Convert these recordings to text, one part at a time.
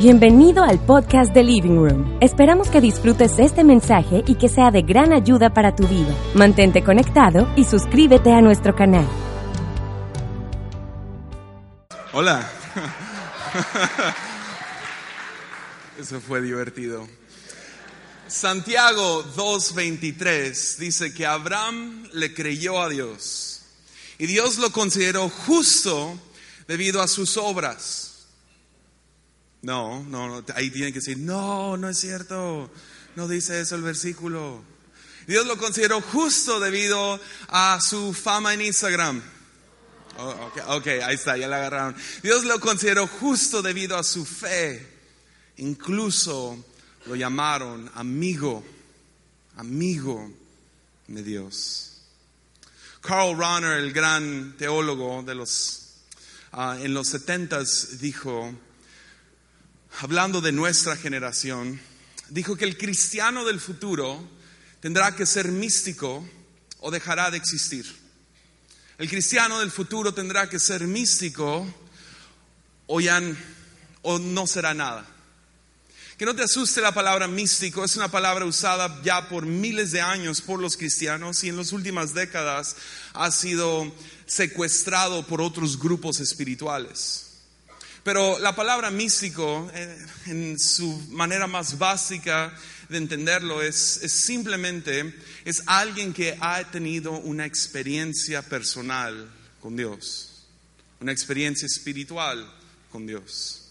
Bienvenido al podcast de Living Room. Esperamos que disfrutes este mensaje y que sea de gran ayuda para tu vida. Mantente conectado y suscríbete a nuestro canal. Hola. Eso fue divertido. Santiago 2.23 dice que Abraham le creyó a Dios y Dios lo consideró justo debido a sus obras. No, no, ahí tienen que decir, no, no es cierto, no dice eso el versículo. Dios lo consideró justo debido a su fama en Instagram. Oh, okay, ok, ahí está, ya la agarraron. Dios lo consideró justo debido a su fe. Incluso lo llamaron amigo, amigo de Dios. Carl Rahner, el gran teólogo de los, ah, en los setentas, dijo, hablando de nuestra generación, dijo que el cristiano del futuro tendrá que ser místico o dejará de existir. El cristiano del futuro tendrá que ser místico o, o no será nada. Que no te asuste la palabra místico, es una palabra usada ya por miles de años por los cristianos y en las últimas décadas ha sido secuestrado por otros grupos espirituales. Pero la palabra místico, eh, en su manera más básica de entenderlo, es, simplemente es alguien que ha tenido una experiencia personal con Dios, una experiencia espiritual con Dios.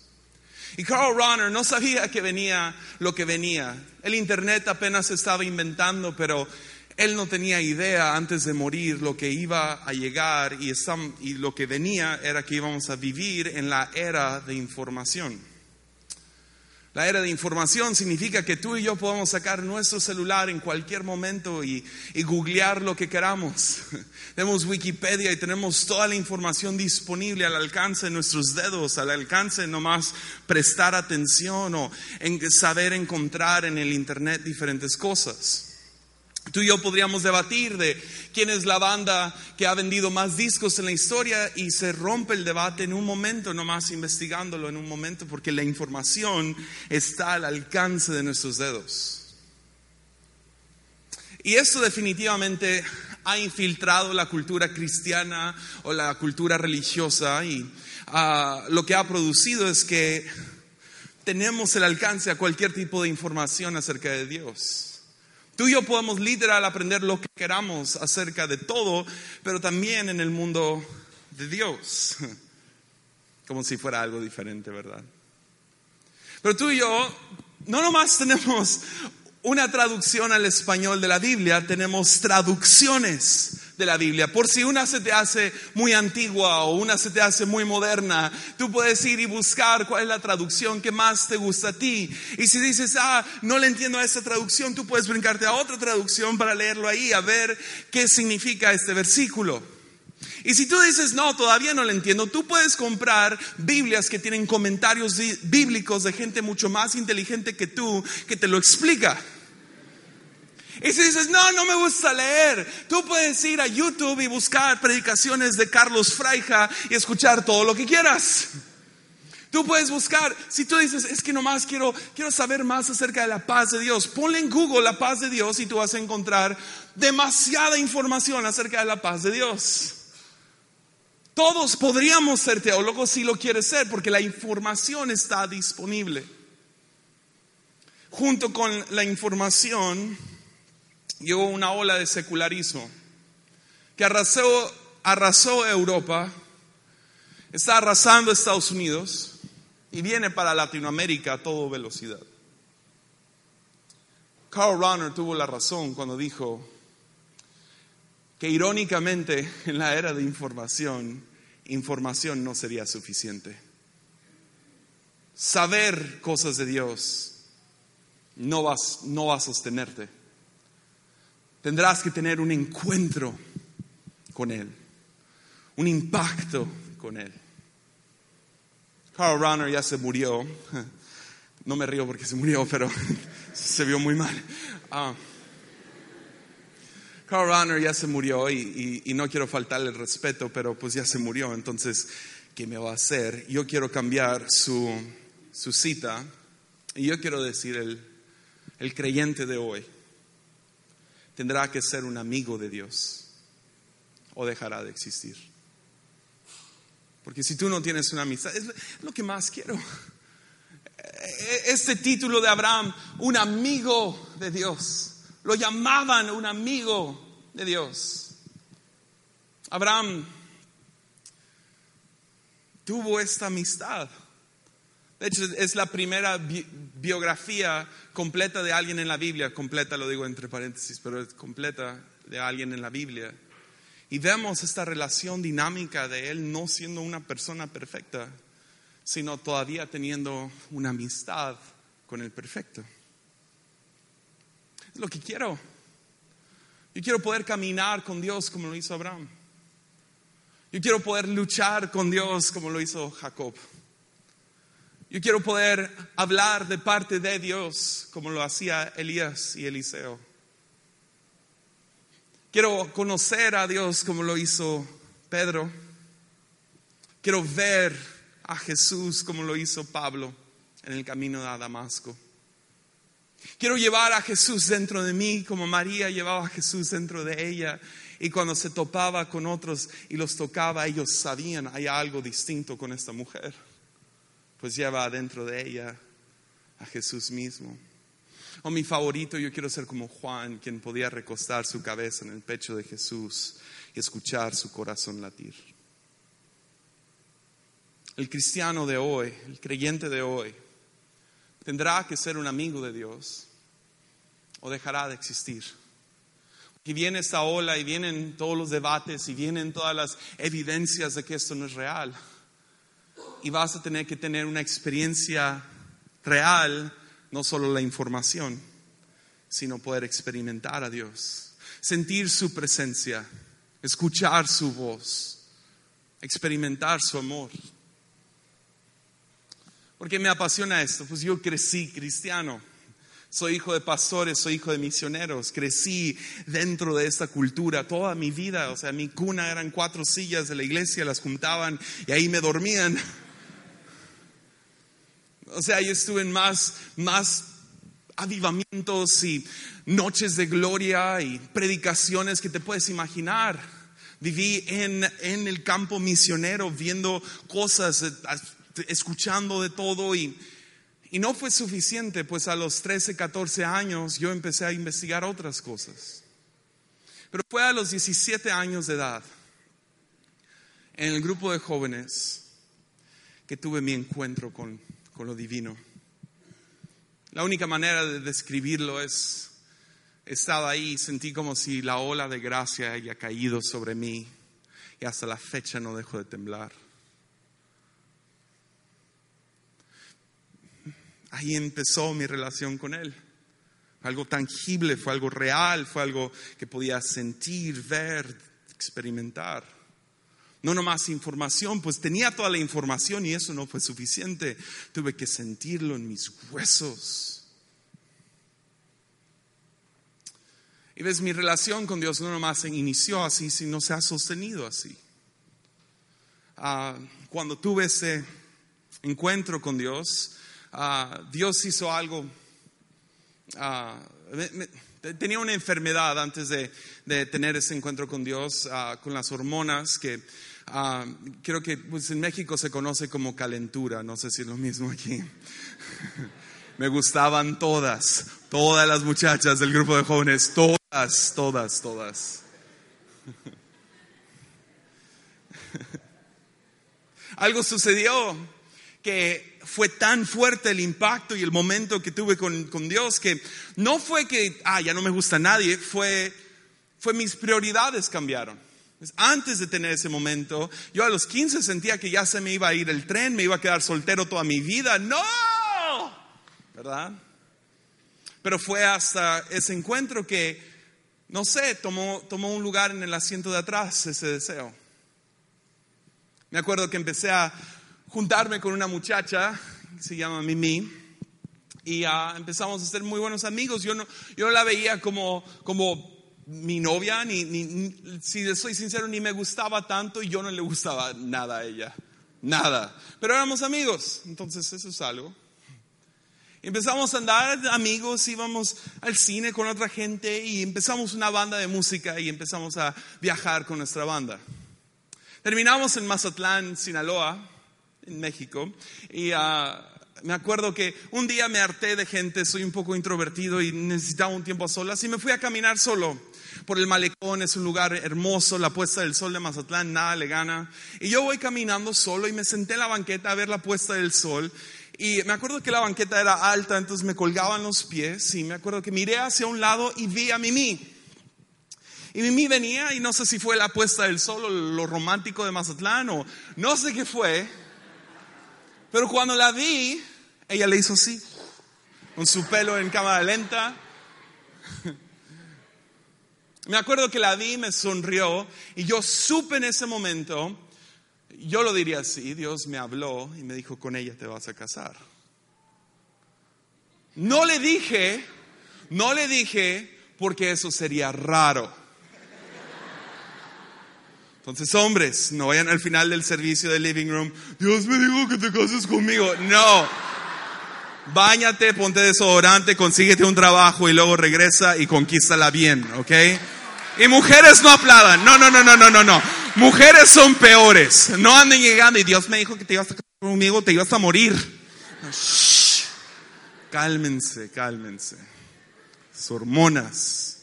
Y Carl Rahner no sabía que venía lo que venía. El Internet apenas estaba inventando, pero él no tenía idea antes de morir lo que iba a llegar y, lo que venía era que íbamos a vivir en la era de información. La era de información significa que tú y yo podemos sacar nuestro celular en cualquier momento y, y, googlear lo que queramos. Tenemos Wikipedia y tenemos toda la información disponible al alcance de nuestros dedos, al alcance de nomás prestar atención o en saber encontrar en el Internet diferentes cosas. Tú y yo podríamos debatir de quién es la banda que ha vendido más discos en la historia y se rompe el debate en un momento, nomás investigándolo en un momento, porque la información está al alcance de nuestros dedos. Y eso definitivamente ha infiltrado la cultura cristiana o la cultura religiosa y ah, lo que ha producido es que tenemos el alcance a cualquier tipo de información acerca de Dios. Tú y yo podemos literal aprender lo que queramos acerca de todo, pero también en el mundo de Dios. Como si fuera algo diferente, ¿verdad? Pero tú y yo no nomás tenemos una traducción al español de la Biblia, tenemos traducciones de la Biblia. Por si una se te hace muy antigua o una se te hace muy moderna, tú puedes ir y buscar cuál es la traducción que más te gusta a ti. Y si dices, ah, no le entiendo a esa traducción, tú puedes brincarte a otra traducción para leerlo ahí, a ver qué significa este versículo. Y si tú dices, no, todavía no le entiendo, tú puedes comprar Biblias que tienen comentarios bíblicos de gente mucho más inteligente que tú, que te lo explica. Y si dices, no, no me gusta leer, tú puedes ir a YouTube y buscar predicaciones de Carlos Fraija y escuchar todo lo que quieras. Tú puedes buscar, si tú dices, es que nomás quiero, quiero saber más acerca de la paz de Dios, ponle en Google la paz de Dios y tú vas a encontrar demasiada información acerca de la paz de Dios. Todos podríamos ser teólogos si lo quieres ser, porque la información está disponible. Junto con la información llegó una ola de secularismo que arrasó, arrasó Europa, está arrasando Estados Unidos y viene para Latinoamérica a toda velocidad. Carl Rahner tuvo la razón cuando dijo que irónicamente en la era de información, información no sería suficiente. saber cosas de Dios no, no va a sostenerte. Tendrás que tener un encuentro con Él, un impacto con Él. Carl Runner ya se murió. No me río porque se murió, pero se vio muy mal. Ah. Carl Runner ya se murió y, y, no quiero faltarle el respeto, pero pues ya se murió. Entonces, ¿qué me va a hacer? Yo quiero cambiar su, su cita y yo quiero decir, el, el creyente de hoy tendrá que ser un amigo de Dios o dejará de existir. Porque si tú no tienes una amistad, es lo que más quiero. Este título de Abraham, un amigo de Dios, lo llamaban un amigo de Dios. Abraham tuvo esta amistad. De hecho, es la primera biografía completa de alguien en la Biblia, completa lo digo entre paréntesis, pero es completa de alguien en la Biblia. Y vemos esta relación dinámica de él no siendo una persona perfecta, sino todavía teniendo una amistad con el perfecto. Es lo que quiero. Yo quiero poder caminar con Dios como lo hizo Abraham. Yo quiero poder luchar con Dios como lo hizo Jacob. Yo quiero poder hablar de parte de Dios como lo hacía Elías y Eliseo. Quiero conocer a Dios como lo hizo Pedro. Quiero ver a Jesús como lo hizo Pablo en el camino a Damasco. Quiero llevar a Jesús dentro de mí como María llevaba a Jesús dentro de ella. Y cuando se topaba con otros y los tocaba, ellos sabían, hay algo distinto con esta mujer pues lleva dentro de ella a Jesús mismo. O mi favorito, yo quiero ser como Juan, quien podía recostar su cabeza en el pecho de Jesús y escuchar su corazón latir. El cristiano de hoy, el creyente de hoy, tendrá que ser un amigo de Dios o dejará de existir. Y viene esta ola y vienen todos los debates y vienen todas las evidencias de que esto no es real y vas a tener que tener una experiencia real, no solo la información, sino poder experimentar a Dios, sentir su presencia, escuchar su voz, experimentar su amor. ¿Por qué me apasiona esto? Pues yo crecí cristiano. Soy hijo de pastores, soy hijo de misioneros, crecí dentro de esta cultura toda mi vida, o sea, mi cuna eran cuatro sillas de la iglesia, las juntaban y ahí me dormían. O sea, yo estuve en más, más avivamientos y noches de gloria y predicaciones que te puedes imaginar. Viví en, en el campo misionero viendo cosas, eh, escuchando de todo y, y no fue suficiente, pues a los 13, 14 años yo empecé a investigar otras cosas. Pero fue a los 17 años de edad, en el grupo de jóvenes, que tuve mi encuentro con con lo divino. La única manera de describirlo es, estaba ahí, sentí como si la ola de gracia haya caído sobre mí y hasta la fecha no dejo de temblar. Ahí empezó mi relación con Él. Algo tangible, fue algo real, fue algo que podía sentir, ver, experimentar. No nomás información, pues tenía toda la información y eso no fue suficiente. Tuve que sentirlo en mis huesos. Y ves, mi relación con Dios no nomás se inició así, sino se ha sostenido así. Ah, cuando tuve ese encuentro con Dios, ah, Dios hizo algo. Ah, tenía una enfermedad antes de, tener ese encuentro con Dios, con las hormonas que Ah, creo que pues, en México se conoce como calentura, no sé si es lo mismo aquí. Me gustaban todas, todas las muchachas del grupo de jóvenes, todas, todas, todas. Algo sucedió que fue tan fuerte el impacto y el momento que tuve con, con, Dios que no fue que, ah, ya no me gusta nadie, fue, fue mis prioridades cambiaron. Antes de tener ese momento, yo a los 15 sentía que ya se me iba a ir el tren, me iba a quedar soltero toda mi vida. ¡No! ¿Verdad? Pero fue hasta ese encuentro que, no sé, tomó, tomó un lugar en el asiento de atrás ese deseo. Me acuerdo que empecé a juntarme con una muchacha, que se llama Mimi, y uh, empezamos a ser muy buenos amigos. Yo no, yo no la veía como, como mi novia, ni, si soy sincero, ni me gustaba tanto y yo no le gustaba nada a ella. Nada. Pero éramos amigos, entonces eso es algo. Empezamos a andar amigos, íbamos al cine con otra gente y empezamos una banda de música y empezamos a viajar con nuestra banda. Terminamos en Mazatlán, Sinaloa, en México, y uh, me acuerdo que un día me harté de gente, soy un poco introvertido y necesitaba un tiempo a solas y me fui a caminar solo por el malecón, es un lugar hermoso, la puesta del sol de Mazatlán, nada le gana. Y yo voy caminando solo y me senté en la banqueta a ver la puesta del sol. Y me acuerdo que la banqueta era alta, entonces me colgaban los pies. Y me acuerdo que miré hacia un lado y vi a Mimi. Y Mimi venía y no sé si fue la puesta del sol o lo romántico de Mazatlán o no sé qué fue. Pero cuando la vi, ella le hizo así, con su pelo en cámara lenta. Me acuerdo que la vi, me sonrió y yo supe en ese momento, yo lo diría así, Dios me habló y me dijo, con ella te vas a casar. No le dije, no le dije porque eso sería raro. Entonces, hombres, no vayan al final del servicio del living room, Dios me dijo que te cases conmigo. No. Báñate, ponte desodorante, consíguete un trabajo y luego regresa y conquístala bien, ¿ok? Y mujeres no aplaudan. No, no, no, no, no, no, no. Mujeres son peores. No anden llegando y Dios me dijo que te ibas a casar conmigo, te ibas a morir. Cálmense, cálmense. Sus hormonas.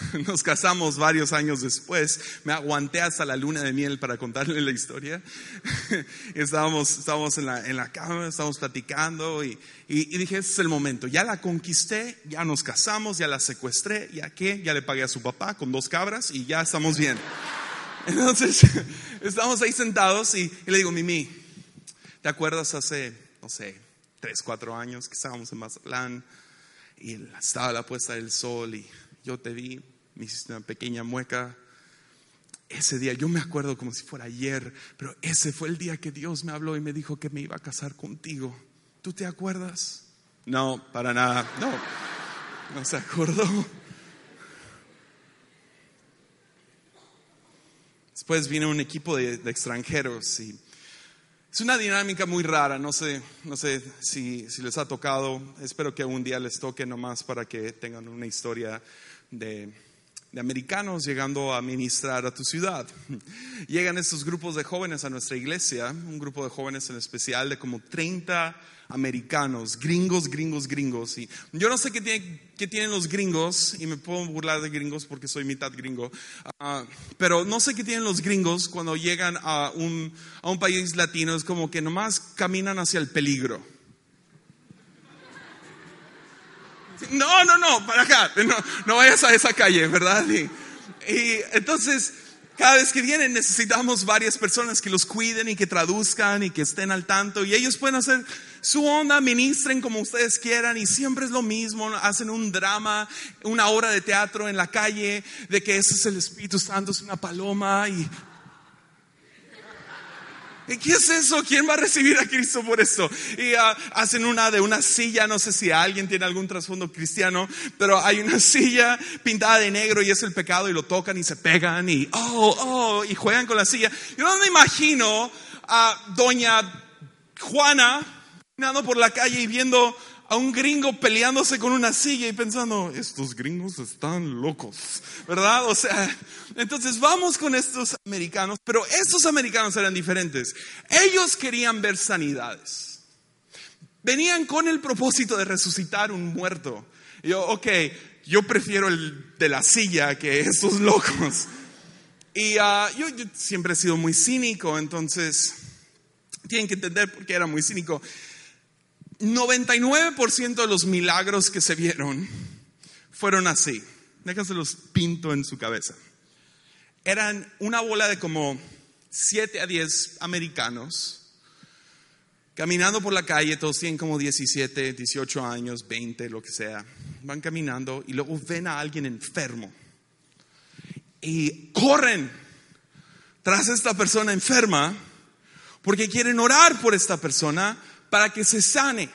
Nos casamos varios años después. Me aguanté hasta la luna de miel para contarle la historia. Estábamos, estábamos en, la, en la cama, estábamos platicando y, y, dije, ese es el momento. Ya la conquisté, ya nos casamos, ya la secuestré, ya qué, ya le pagué a su papá con dos cabras y ya estamos bien. Entonces, estamos ahí sentados y, y le digo, Mimi, ¿te acuerdas hace, no sé, tres, cuatro años que estábamos en Mazatlán y estaba la puesta del sol y yo te vi, me hiciste una pequeña mueca. Ese día, yo me acuerdo como si fuera ayer, pero ese fue el día que Dios me habló y me dijo que me iba a casar contigo. ¿Tú te acuerdas? No, para nada, no, no se acordó. Después viene un equipo de, de extranjeros y es una dinámica muy rara, no sé, no sé si, si, les ha tocado, espero que un día les toque nomás para que tengan una historia de, de americanos llegando a ministrar a tu ciudad. Llegan estos grupos de jóvenes a nuestra iglesia, un grupo de jóvenes en especial de como 30 americanos, gringos, gringos, gringos. Y yo no sé qué, tienen los gringos, y me puedo burlar de gringos porque soy mitad gringo, uh, pero no sé qué tienen los gringos cuando llegan a un, a un país latino, es como que nomás caminan hacia el peligro. No, no, no, para acá, no, vayas a esa calle, ¿verdad? Y, y entonces, cada vez que vienen necesitamos varias personas que los cuiden y que traduzcan y que estén al tanto. Y ellos pueden hacer su onda, ministren como ustedes quieran. Y siempre es lo mismo, hacen un drama, una obra de teatro en la calle de que ese es el Espíritu Santo, es una paloma y ¿Qué es eso? ¿Quién va a recibir a Cristo por esto? Y uh, hacen una de una silla, no sé si alguien tiene algún trasfondo cristiano, pero hay una silla pintada de negro y es el pecado y lo tocan y se pegan y oh, oh, y juegan con la silla. Yo no me imagino a doña Juana caminando por la calle y viendo a un gringo peleándose con una silla y pensando, estos gringos están locos, ¿verdad? O sea, entonces vamos con estos americanos, pero estos americanos eran diferentes. Ellos querían ver sanidades. Venían con el propósito de resucitar un muerto. Y yo, ok, yo prefiero el de la silla que estos locos. Y uh, yo, yo siempre he sido muy cínico, entonces tienen que entender por qué era muy cínico. 99% de los milagros que se vieron fueron así. Déjaselos pinto en su cabeza. eran una bola de como 7 a 10 americanos caminando por la calle, todos tienen como 17, 18 años, 20, lo que sea. Van caminando y luego ven a alguien enfermo y corren tras esta persona enferma porque quieren orar por esta persona para que se sane.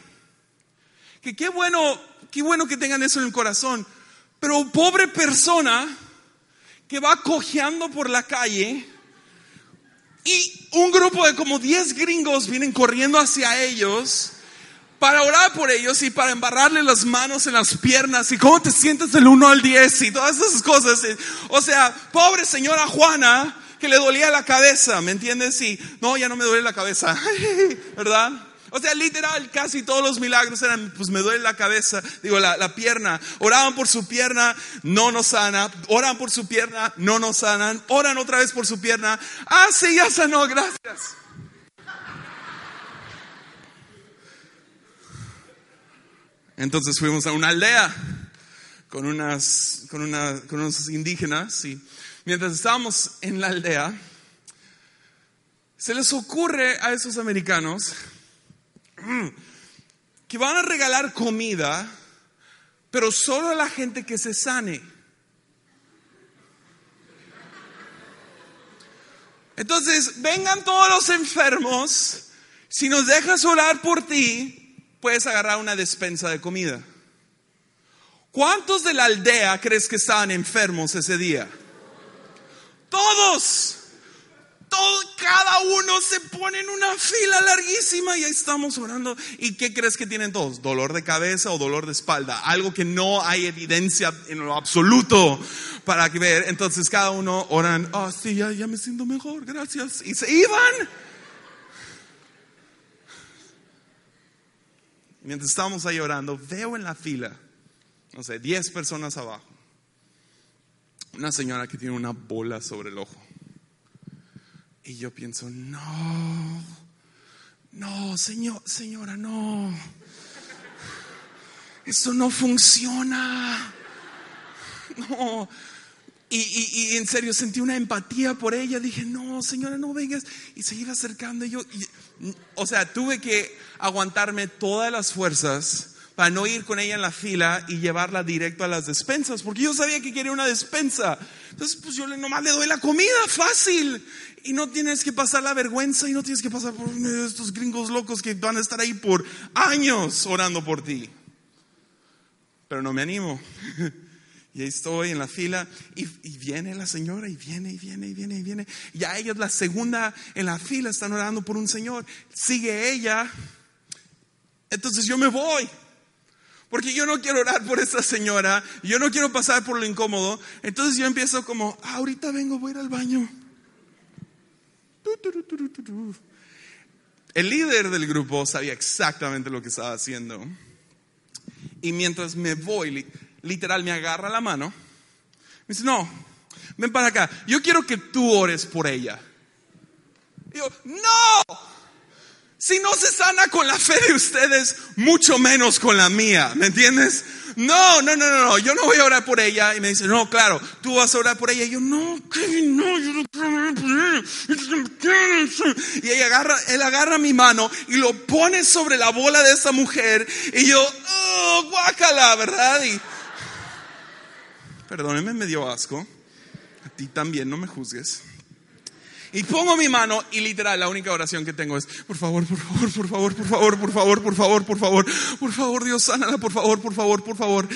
Que qué bueno, qué bueno que tengan eso en el corazón. Pero pobre persona que va cojeando por la calle y un grupo de como 10 gringos vienen corriendo hacia ellos para orar por ellos y para embarrarle las manos en las piernas y cómo te sientes del 1 al 10 y todas esas cosas. O sea, pobre señora Juana que le dolía la cabeza, ¿me entiendes? Y no, ya no me duele la cabeza, ¿verdad? O sea, literal, casi todos los milagros eran, pues me duele la cabeza, digo, la, la, pierna. Oraban por su pierna, no nos sana. Oran por su pierna, no nos sanan. Oran otra vez por su pierna. Ah, sí, ya sanó, gracias. Entonces fuimos a una aldea con, unas, con, una, con unos indígenas y mientras estábamos en la aldea, se les ocurre a esos americanos que van a regalar comida, pero solo a la gente que se sane. Entonces, vengan todos los enfermos, si nos dejas orar por ti, puedes agarrar una despensa de comida. ¿Cuántos de la aldea crees que estaban enfermos ese día? Todos cada uno se pone en una fila larguísima y ahí estamos orando. ¿Y qué crees que tienen todos? Dolor de cabeza o dolor de espalda. Algo que no hay evidencia en lo absoluto para ver. Entonces cada uno oran, oh sí, ya, ya me siento mejor, gracias. Y se iban. Mientras estábamos ahí orando, veo en la fila, no sé, 10 personas abajo, una señora que tiene una bola sobre el ojo. Y yo pienso, no, no, señor, señora, no. Eso no funciona. No. Y, y, en serio sentí una empatía por ella. Dije, no, señora, no vengas. Y se iba acercando. Y yo, o sea, tuve que aguantarme todas las fuerzas para no ir con ella en la fila y llevarla directo a las despensas, porque yo sabía que quería una despensa. Entonces, pues yo nomás le doy la comida, fácil. Y no tienes que pasar la vergüenza y no tienes que pasar por estos gringos locos que van a estar ahí por años orando por ti. Pero no me animo. Y ahí estoy en la fila y, viene la señora y viene y viene y viene y viene. Ya ella la segunda en la fila, están orando por un señor. Sigue ella. Entonces yo me voy. Porque yo no quiero orar por esta señora, yo no quiero pasar por lo incómodo. Entonces yo empiezo como, ah, ahorita vengo, voy a ir al baño. El líder del grupo sabía exactamente lo que estaba haciendo. Y mientras me voy, literal, me agarra la mano. Me dice, no, ven para acá. Yo quiero que tú ores por ella. Y yo, no, si no se sana con la fe de ustedes, mucho menos con la mía, ¿me entiendes? No, no, no, no, yo no voy a orar por ella. Y me dice, no, claro, tú vas a orar por ella. Y yo, no, no, yo no quiero orar por ella. Y ella agarra, él agarra mi mano y lo pone sobre la bola de esa mujer. Y yo, oh, guácala, ¿verdad? Y, perdóneme, me dio asco. A ti también, no me juzgues. Y pongo mi mano y literal la única oración que tengo es, por favor, por favor, por favor, por favor, por favor, por favor, por favor, por favor, Dios, sánala, por favor, por favor, por favor.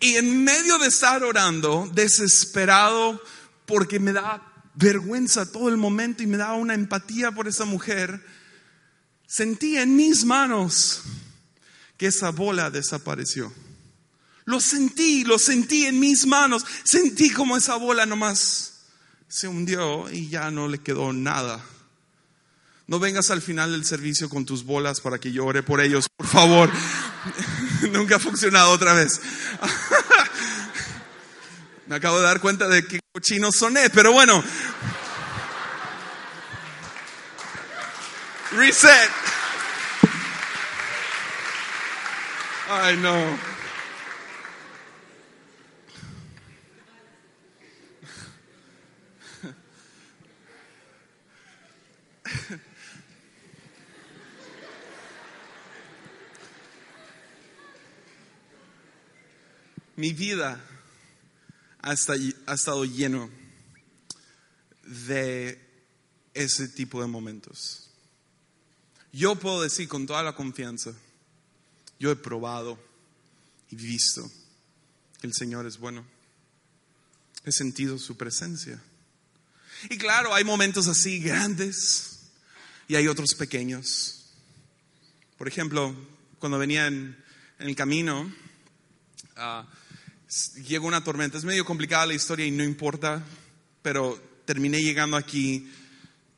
Y en medio de estar orando, desesperado, porque me da vergüenza todo el momento y me da una empatía por esa mujer, sentí en mis manos que esa bola desapareció. Lo sentí, lo sentí en mis manos, sentí como esa bola nomás se hundió y ya no le quedó nada. No vengas al final del servicio con tus bolas para que llore por ellos, por favor. Nunca ha funcionado otra vez. Me acabo de dar cuenta de que cochino soné, pero bueno. Reset. Ay, no. Mi vida ha estado lleno de ese tipo de momentos. Yo puedo decir con toda la confianza, yo he probado y visto que el Señor es bueno. He sentido su presencia. Y claro, hay momentos así grandes y hay otros pequeños. Por ejemplo, cuando venía en, el camino, uh, llegó una tormenta. Es medio complicada la historia y no importa, pero terminé llegando aquí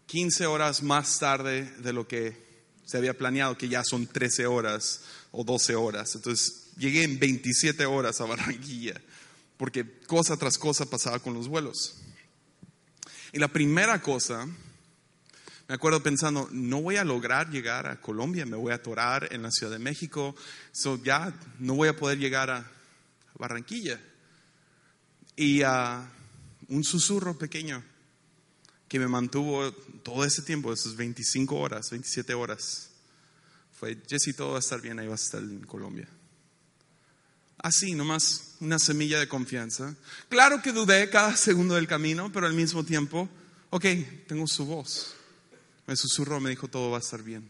15 horas más tarde de lo que se había planeado, que ya son 13 horas o 12 horas. Entonces llegué en 27 horas a Barranquilla, porque cosa tras cosa pasaba con los vuelos. Y la primera cosa, me acuerdo pensando, no voy a lograr llegar a Colombia, me voy a atorar en la Ciudad de México, ya no voy a poder llegar a Barranquilla. Y uh, un susurro pequeño que me mantuvo todo ese tiempo, esas 25 horas, 27 horas, fue, Jesse, todo va a estar bien, ahí vas a estar en Colombia. Así, nomás una semilla de confianza. Claro que dudé cada segundo del camino, pero al mismo tiempo, ok, tengo su voz. Me susurró, me dijo, todo va a estar bien.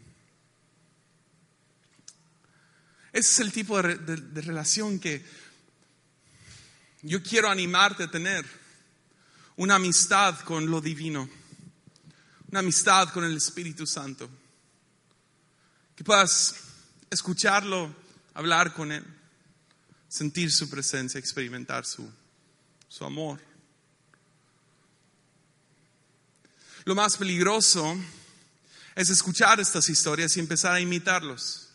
Ese es el tipo de, de relación que yo quiero animarte a tener una amistad con lo divino, una amistad con el Espíritu Santo. Que puedas escucharlo, hablar con Él, sentir su presencia, experimentar su, su amor. Lo más peligroso es escuchar estas historias y empezar a imitarlos.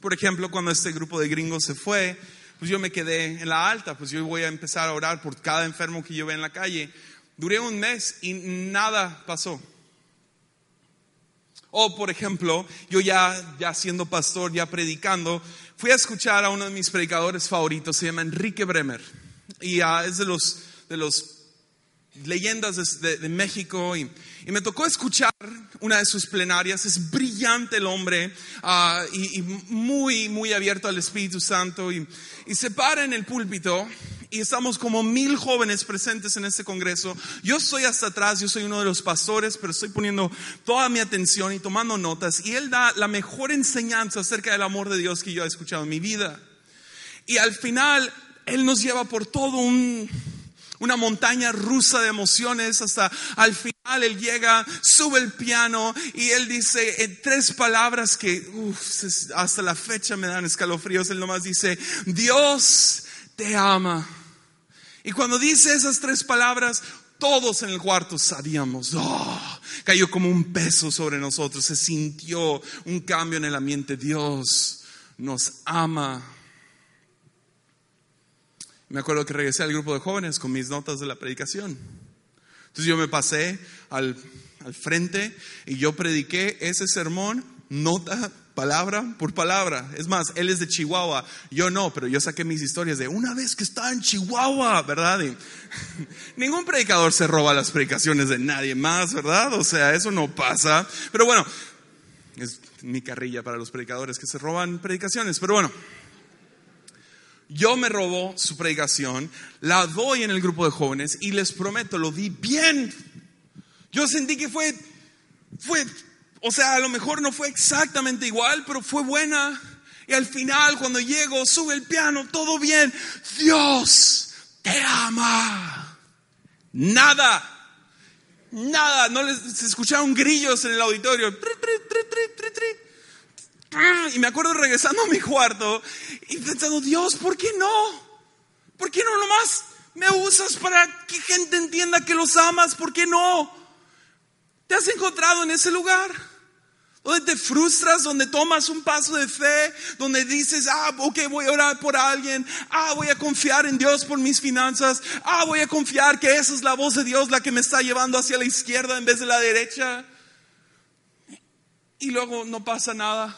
Por ejemplo, cuando este grupo de gringos se fue, pues yo me quedé en la alta, pues yo voy a empezar a orar por cada enfermo que yo vea en la calle. Duré un mes y nada pasó. O, por ejemplo, yo ya, ya siendo pastor, ya predicando, fui a escuchar a uno de mis predicadores favoritos, se llama Enrique Bremer. Y uh, es de los, de los leyendas de, México y, y, me tocó escuchar una de sus plenarias. Es brillante el hombre y, y, muy, muy abierto al Espíritu Santo y, y se para en el púlpito y estamos como mil jóvenes presentes en este congreso. Yo estoy hasta atrás, yo soy uno de los pastores, pero estoy poniendo toda mi atención y tomando notas. Y él da la mejor enseñanza acerca del amor de Dios que yo he escuchado en mi vida. Y al final, él nos lleva por todo un, una montaña rusa de emociones hasta al final él llega, sube el piano y él dice en tres palabras que hasta la fecha me dan escalofríos. Él nomás dice, Dios te ama. Y cuando dice esas tres palabras, todos en el cuarto sabíamos, oh, cayó como un peso sobre nosotros, se sintió un cambio en el ambiente. Dios nos ama. Me acuerdo que regresé al grupo de jóvenes con mis notas de la predicación. Entonces yo me pasé al, al frente y yo prediqué ese sermón nota palabra por palabra. Es más, él es de Chihuahua, yo no, pero yo saqué mis historias de una vez que estaba en Chihuahua, ¿verdad? ningún predicador se roba las predicaciones de nadie más, ¿verdad? O sea, eso no pasa. Pero bueno, es mi carrilla para los predicadores que se roban predicaciones, pero bueno. Yo me robó su predicación, la doy en el grupo de jóvenes y les prometo, lo di bien. Yo sentí que fue, fue o sea, a lo mejor no fue exactamente igual, pero fue buena. Y al final, cuando llego, sube el piano, todo bien. Dios te ama. Nada. Nada. No les, se escucharon grillos en el auditorio. Y me acuerdo regresando a mi cuarto y pensando, Dios, ¿por qué no? ¿Por qué no nomás me usas para que gente entienda que los amas? ¿Por qué no? ¿Te has encontrado en ese lugar? Donde te frustras, donde tomas un paso de fe, donde dices, ah, ok, voy a orar por alguien, ah, voy a confiar en Dios por mis finanzas, ah, voy a confiar que esa es la voz de Dios la que me está llevando hacia la izquierda en vez de la derecha. Y luego no pasa nada.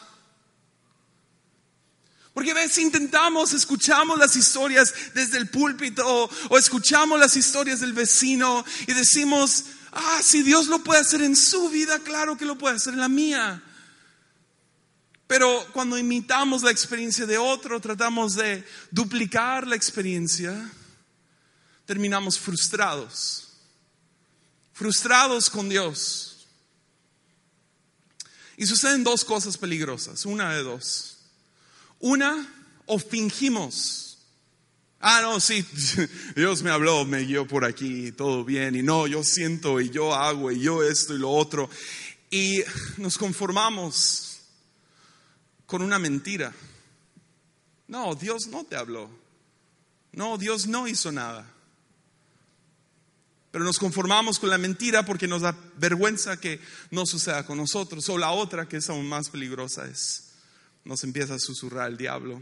Porque ves, intentamos, escuchamos las historias desde el púlpito o escuchamos las historias del vecino y decimos, Ah, si Dios lo puede hacer en su vida, claro que lo puede hacer en la mía. Pero cuando imitamos la experiencia de otro, tratamos de duplicar la experiencia, terminamos frustrados. Frustrados con Dios. Y suceden dos cosas peligrosas, una de dos. Una, o fingimos Ah, no, sí, Dios me habló, me guió por aquí, todo bien, y no, yo siento y yo hago y yo esto y lo otro. Y nos conformamos con una mentira. No, Dios no te habló. No, Dios no hizo nada. Pero nos conformamos con la mentira porque nos da vergüenza que no suceda con nosotros. O la otra, que es aún más peligrosa, es nos empieza a susurrar el diablo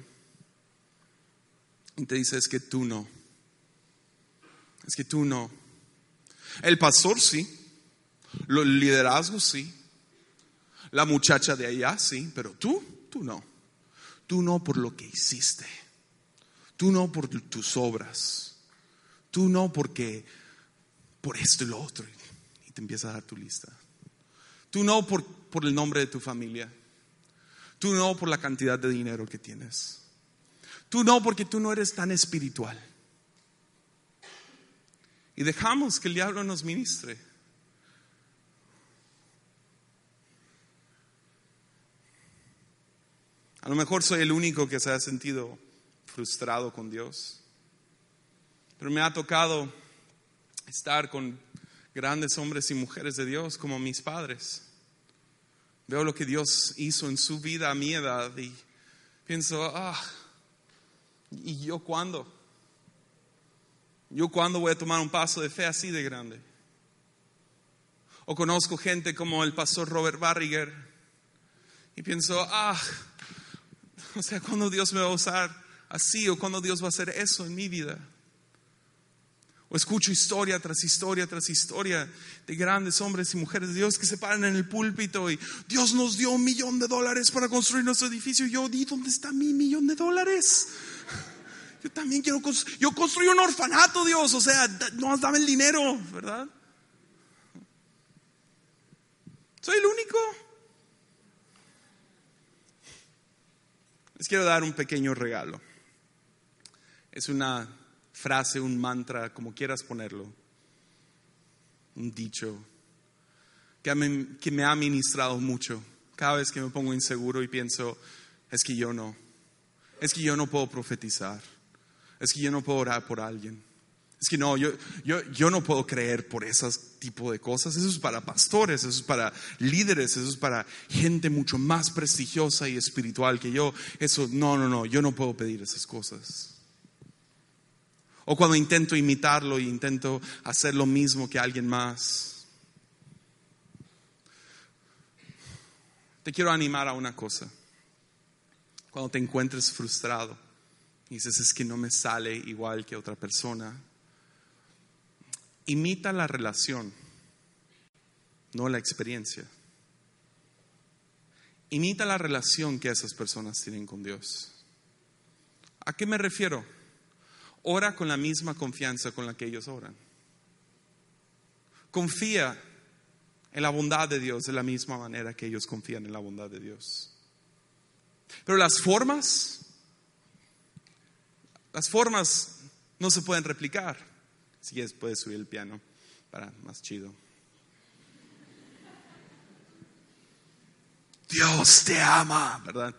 y te dice, es que tú no. Es que tú no. El pastor sí. Los liderazgos sí. La muchacha de allá sí. Pero tú, tú no. Tú no por lo que hiciste. Tú no por tus obras. Tú no porque por esto y lo otro. Y te empieza a dar tu lista. Tú no por, por el nombre de tu familia. Tú no por la cantidad de dinero que tienes. Tú no, porque tú no eres tan espiritual. Y dejamos que el diablo nos ministre. A lo mejor soy el único que se ha sentido frustrado con Dios. Pero me ha tocado estar con grandes hombres y mujeres de Dios como mis padres. Veo lo que Dios hizo en su vida a mi edad y pienso, ah, ¿Y yo cuándo? ¿Yo cuándo voy a tomar un paso de fe así de grande? O conozco gente como el pastor Robert Barriger y pienso, ah, o sea, ¿cuándo Dios me va a usar así? ¿O cuándo Dios va a hacer eso en mi vida? O escucho historia tras historia tras historia de grandes hombres y mujeres de Dios que se paran en el púlpito y Dios nos dio un millón de dólares para construir nuestro edificio. Y yo di, ¿dónde está mi millón de dólares? Yo también quiero construir, yo construí un orfanato, Dios, o sea, no dame el dinero, ¿verdad? ¿Soy el único? Les quiero dar un pequeño regalo. Es una frase, un mantra, como quieras ponerlo, un dicho que me, que me ha ministrado mucho. Cada vez que me pongo inseguro y pienso, es que yo no, es que yo no puedo profetizar es que yo no puedo orar por alguien. Es que no, yo, yo, yo no puedo creer por ese tipo de cosas. Eso es para pastores, eso es para líderes, eso es para gente mucho más prestigiosa y espiritual que yo. Eso, no, no, no, yo no puedo pedir esas cosas. O cuando intento imitarlo e intento hacer lo mismo que alguien más. Te quiero animar a una cosa. Cuando te encuentres frustrado, y dices, es que no me sale igual que otra persona. Imita la relación, no la experiencia. Imita la relación que esas personas tienen con Dios. ¿A qué me refiero? Ora con la misma confianza con la que ellos oran. Confía en la bondad de Dios de la misma manera que ellos confían en la bondad de Dios. Pero las formas las formas no se pueden replicar. Si quieres, puedes subir el piano para más chido. Dios te ama, ¿verdad?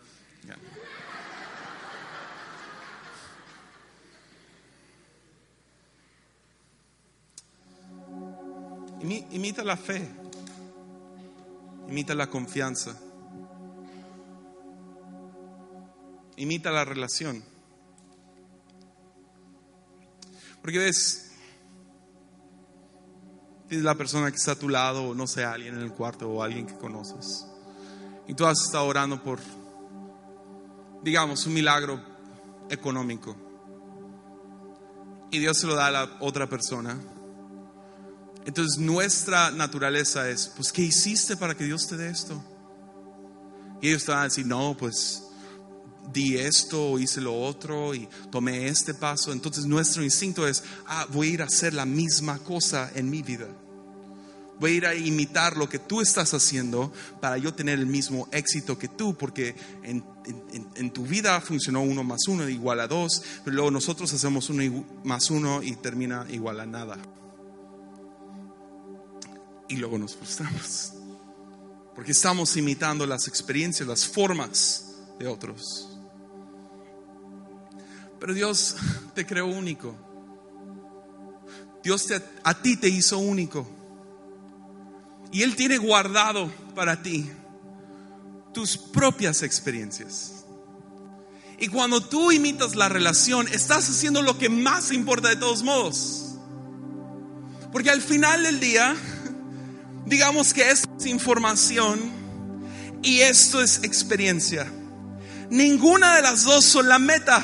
Imita la fe, imita la confianza, imita la relación. Porque ves, tienes la persona que está a tu lado, o no sé, alguien en el cuarto, o alguien que conoces. Y tú has estado orando por, digamos, un milagro económico. Y Dios se lo da a la otra persona. Entonces nuestra naturaleza es, pues, ¿qué hiciste para que Dios te dé esto? Y ellos te van a decir, no, pues di esto hice lo otro y tomé este paso. Entonces nuestro instinto es, ah, voy a ir a hacer la misma cosa en mi vida. Voy a ir a imitar lo que tú estás haciendo para yo tener el mismo éxito que tú, porque en, en- en tu vida funcionó uno más uno igual a dos, pero luego nosotros hacemos uno más uno y termina igual a nada. Y luego nos frustramos, porque estamos imitando las experiencias, las formas de otros. Pero Dios te creó único. Dios te- a ti te hizo único. Y Él tiene guardado para ti tus propias experiencias. Y cuando tú imitas la relación, estás haciendo lo que más importa de todos modos. Porque al final del día, digamos que esto es información y esto es experiencia. Ninguna de las dos son la meta.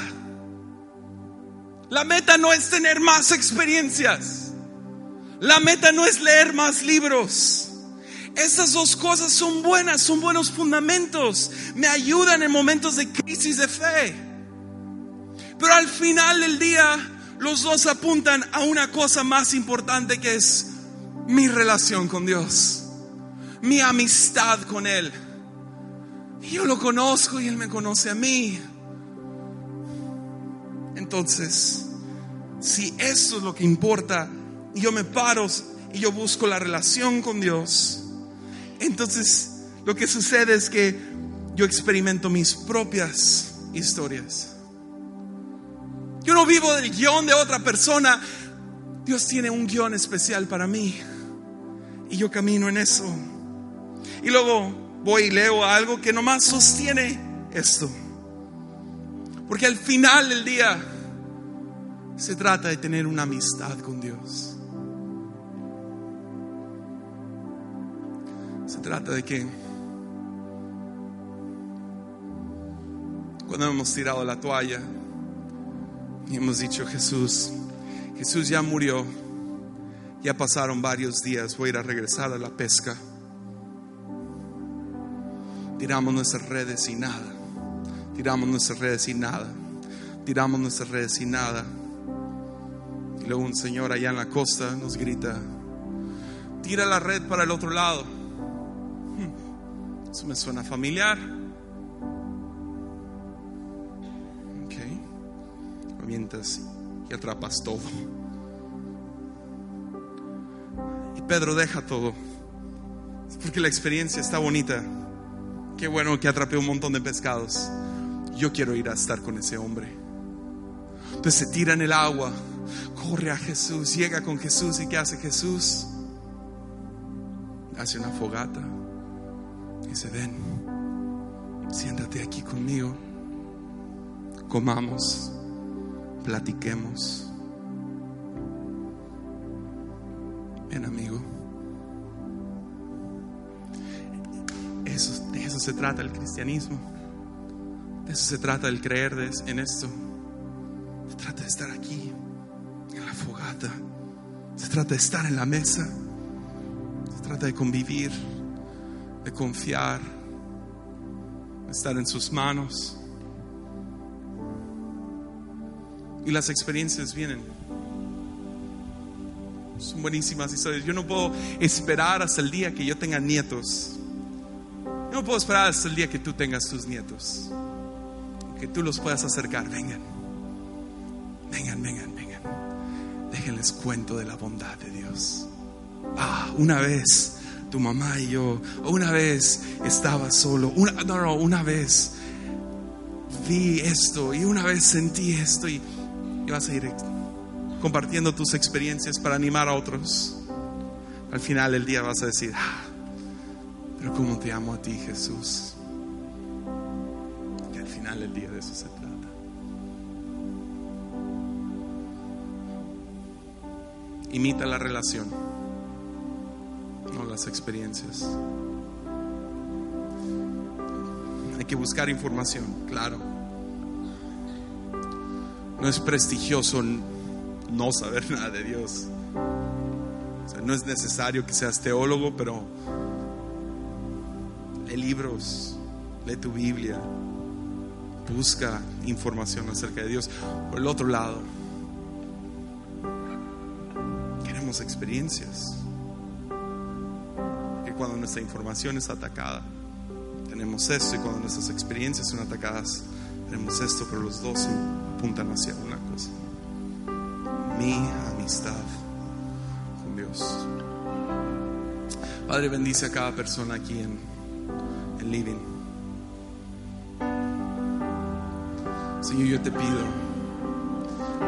La meta no es tener más experiencias. La meta no es leer más libros. Estas dos cosas son buenas, son buenos fundamentos. Me ayudan en momentos de crisis de fe. Pero al final del día, los dos apuntan a una cosa más importante que es mi relación con Dios. Mi amistad con Él. Yo lo conozco y Él me conoce a mí. Entonces, si esto es lo que importa, y yo me paro y yo busco la relación con Dios, entonces lo que sucede es que yo experimento mis propias historias. Yo no vivo del guion de otra persona. Dios tiene un guion especial para mí. Y yo camino en eso. Y luego voy y leo algo que nomás sostiene esto. Porque al final del día se trata de tener una amistad con Dios. Se trata de que cuando hemos tirado la toalla y hemos dicho Jesús, Jesús ya murió, ya pasaron varios días, voy a ir a regresar a la pesca. Tiramos nuestras redes y nada. Tiramos nuestras redes y nada. Tiramos nuestras redes y nada. Y luego un señor allá en la costa nos grita, tira la red para el otro lado. Hmm, Eso me suena familiar. Ok. Avientas y atrapas todo. Pedro deja todo. Porque la experiencia está bonita. Qué bueno que atrapé un montón de pescados. Yo quiero ir a estar con ese hombre. Entonces se tira en el agua, corre a Jesús, llega con Jesús y ¿qué hace Jesús? Hace una fogata. Dice, ven, siéntate aquí conmigo, comamos, platiquemos. Ven amigo. Eso, de eso se trata el cristianismo. De eso se trata el creer en esto. Se trata de estar aquí, en la fogata. Se trata de estar en la mesa. Se trata de convivir, de confiar, de estar en sus manos. Y las experiencias vienen. Son buenísimas historias. Yo no puedo esperar hasta el día que yo tenga nietos. Yo no puedo esperar hasta el día que tú tengas tus nietos. Que tú los puedas acercar. Vengan. Vengan, vengan, vengan. Déjenles cuento de la bondad de Dios. Ah, una vez tu mamá y yo, una vez estaba solo, no, no, una vez vi esto y una vez sentí esto y, y vas a ir compartiendo tus experiencias para animar a otros. Al final del día vas a decir, ah, pero cómo te amo a ti Jesús. Y al final del día de eso se trata. Imita la relación, no las experiencias. Hay que buscar información, claro. No es prestigioso no saber nada de Dios. No es necesario que seas teólogo, pero lee libros, lee tu Biblia, busca información acerca de Dios. Por el otro lado, queremos experiencias. cuando nuestra información es atacada, tenemos esto y cuando nuestras experiencias son atacadas, tenemos esto, pero los dos apuntan hacia una cosa. Mi amistad con Dios. Padre, bendice a cada persona aquí en, en Living. Señor, yo te pido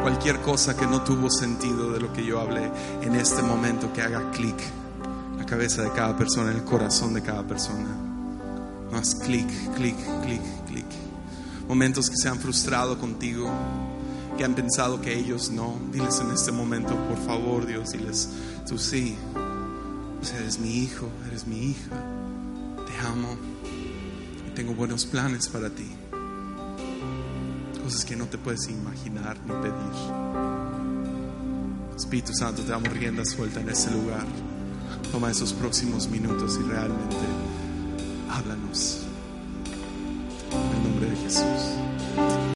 cualquier cosa que no tuvo sentido de lo que yo hablé en este momento, que haga clic la cabeza de cada persona, en el corazón de cada persona. Más clic, clic, clic, clic. Momentos que se han frustrado contigo, que han pensado que ellos no. Diles en este momento, por favor, Dios, diles, tú sí. Pues eres mi hijo, eres mi hija. Te amo y tengo buenos planes para ti cosas que no te puedes imaginar ni pedir. Espíritu Santo, te damos rienda suelta en ese lugar. Toma esos próximos minutos y realmente háblanos. En el nombre de Jesús.